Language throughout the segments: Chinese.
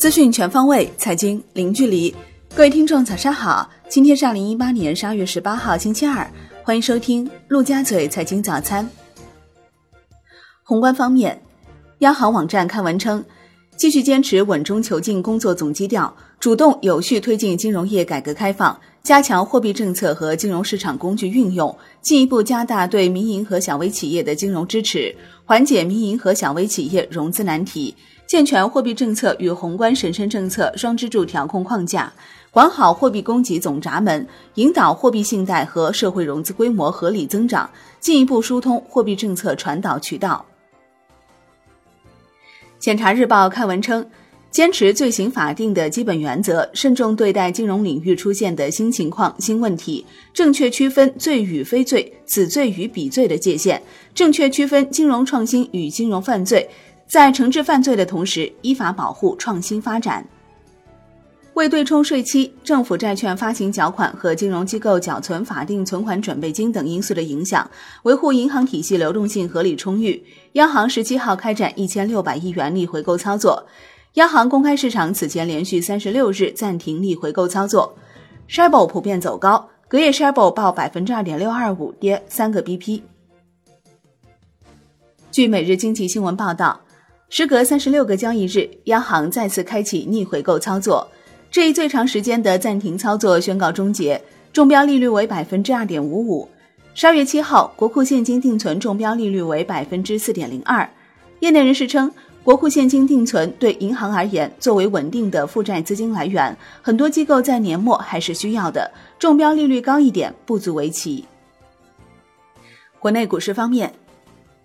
资讯全方位，财经零距离。各位听众，早上好！今天是二零一八年十二月十八号，星期二。欢迎收听陆家嘴财经早餐。宏观方面，央行网站刊文称，继续坚持稳中求进工作总基调，主动有序推进金融业改革开放，加强货币政策和金融市场工具运用，进一步加大对民营和小微企业的金融支持，缓解民营和小微企业融资难题。健全货币政策与宏观审慎政策双支柱调控框架，管好货币供给总闸门，引导货币信贷和社会融资规模合理增长，进一步疏通货币政策传导渠道。检察日报刊文称，坚持罪行法定的基本原则，慎重对待金融领域出现的新情况、新问题，正确区分罪与非罪、此罪与彼罪的界限，正确区分金融创新与金融犯罪。在惩治犯罪的同时，依法保护创新发展。为对冲税期、政府债券发行缴款和金融机构缴存法定存款准备金等因素的影响，维护银行体系流动性合理充裕，央行十七号开展一千六百亿元逆回购操作。央行公开市场此前连续三十六日暂停逆回购操作。s h i b o 普遍走高，隔夜 s h i b o 报百分之二点六二五，跌三个 BP。据每日经济新闻报道。时隔三十六个交易日，央行再次开启逆回购操作。这一最长时间的暂停操作宣告终结，中标利率为百分之二点五五。十二月七号，国库现金定存中标利率为百分之四点零二。业内人士称，国库现金定存对银行而言作为稳定的负债资金来源，很多机构在年末还是需要的。中标利率高一点不足为奇。国内股市方面。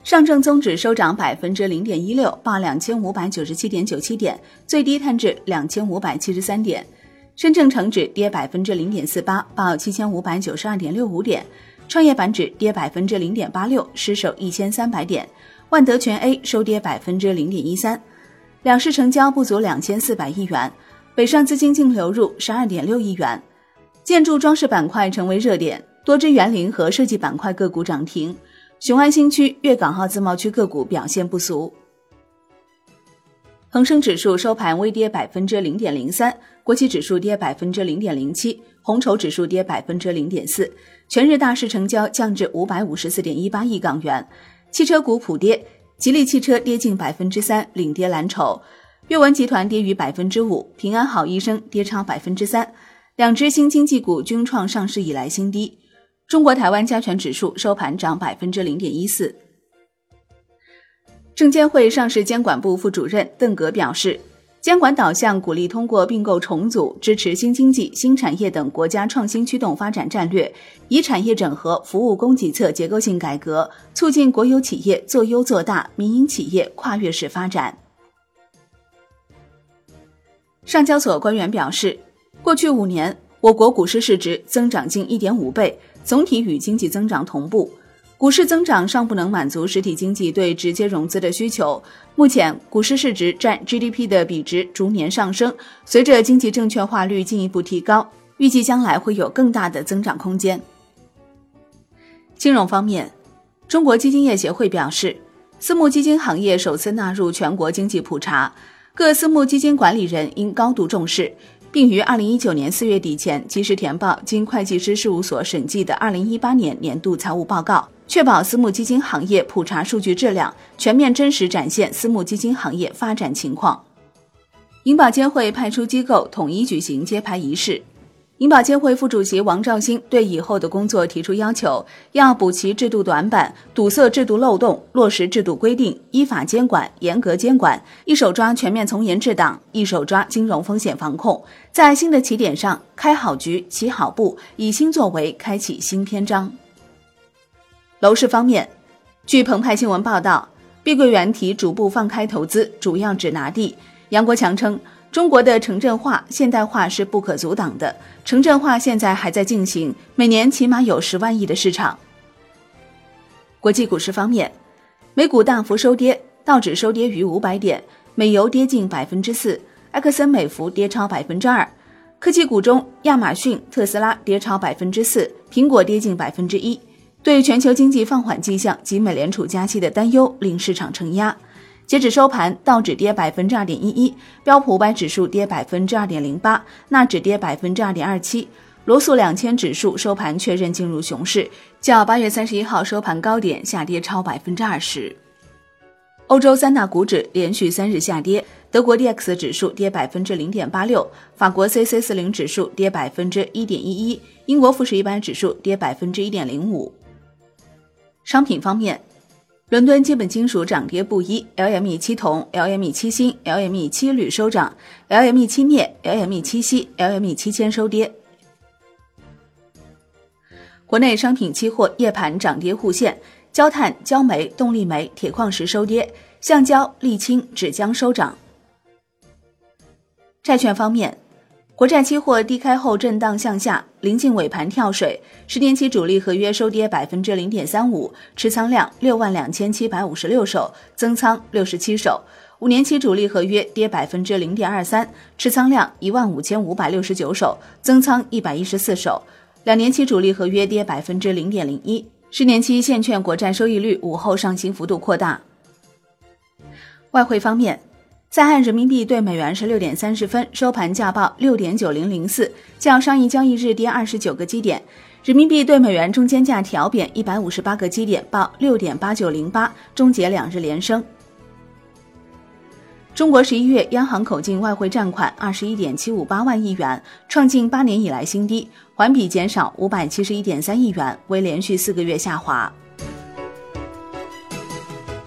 上证综指收涨百分之零点一六，报两千五百九十七点九七点，最低探至两千五百七十三点。深证成指跌百分之零点四八，报七千五百九十二点六五点。创业板指跌百分之零点八六，失守一千三百点。万德全 A 收跌百分之零点一三。两市成交不足两千四百亿元，北上资金净流入十二点六亿元。建筑装饰板块成为热点，多只园林和设计板块个股涨停。雄安新区、粤港澳自贸区个股表现不俗。恒生指数收盘微跌百分之零点零三，国企指数跌百分之零点零七，红筹指数跌百分之零点四。全日大市成交降至五百五十四点一八亿港元。汽车股普跌，吉利汽车跌近百分之三，领跌蓝筹。阅文集团跌逾百分之五，平安好医生跌超百分之三。两只新经济股均创上市以来新低。中国台湾加权指数收盘涨百分之零点一四。证监会上市监管部副主任邓格表示，监管导向鼓励通过并购重组，支持新经济、新产业等国家创新驱动发展战略，以产业整合、服务供给侧结构性改革，促进国有企业做优做大，民营企业跨越式发展。上交所官员表示，过去五年，我国股市市值增长近一点五倍。总体与经济增长同步，股市增长尚不能满足实体经济对直接融资的需求。目前，股市市值占 GDP 的比值逐年上升，随着经济证券化率进一步提高，预计将来会有更大的增长空间。金融方面，中国基金业协会表示，私募基金行业首次纳入全国经济普查，各私募基金管理人应高度重视。并于二零一九年四月底前及时填报经会计师事务所审计的二零一八年年度财务报告，确保私募基金行业普查数据质量，全面真实展现私募基金行业发展情况。银保监会派出机构统一举行揭牌仪式。银保监会副主席王兆新对以后的工作提出要求，要补齐制度短板，堵塞制度漏洞，落实制度规定，依法监管，严格监管，一手抓全面从严治党，一手抓金融风险防控，在新的起点上开好局、起好步，以新作为开启新篇章。楼市方面，据澎湃新闻报道，碧桂园提逐步放开投资，主要指拿地。杨国强称。中国的城镇化、现代化是不可阻挡的，城镇化现在还在进行，每年起码有十万亿的市场。国际股市方面，美股大幅收跌，道指收跌逾五百点，美油跌近百分之四，埃克森美孚跌超百分之二。科技股中，亚马逊、特斯拉跌超百分之四，苹果跌近百分之一。对全球经济放缓迹象及美联储加息的担忧令市场承压。截止收盘，道指跌百分之二点一一，标普五百指数跌百分之二点零八，纳指跌百分之二点二七，罗素两千指数收盘确认进入熊市，较八月三十一号收盘高点下跌超百分之二十。欧洲三大股指连续三日下跌，德国 D X 指数跌百分之零点八六，法国 C C 四零指数跌百分之一点一一，英国富时一百指数跌百分之一点零五。商品方面。伦敦基本金属涨跌不一，LME 七铜、LME 七锌、LME 七铝收涨，LME 七镍、LME 七锡、LME 七铅收跌。国内商品期货夜盘涨跌互现，焦炭、焦煤、动力煤、铁矿石收跌，橡胶、沥青、纸浆收涨。债券方面。国债期货低开后震荡向下，临近尾盘跳水。十年期主力合约收跌百分之零点三五，持仓量六万两千七百五十六手，增仓六十七手。五年期主力合约跌百分之零点二三，持仓量一万五千五百六十九手，增仓一百一十四手。两年期主力合约跌百分之零点零一。十年期现券国债收益率午后上行幅度扩大。外汇方面。在岸人民币对美元十六点三十分，收盘价报六点九零零四，较上一交易日跌二十九个基点。人民币对美元中间价调贬一百五十八个基点，报六点八九零八，终结两日连升。中国十一月央行口径外汇占款二十一点七五八万亿元，创近八年以来新低，环比减少五百七十一点三亿元，为连续四个月下滑。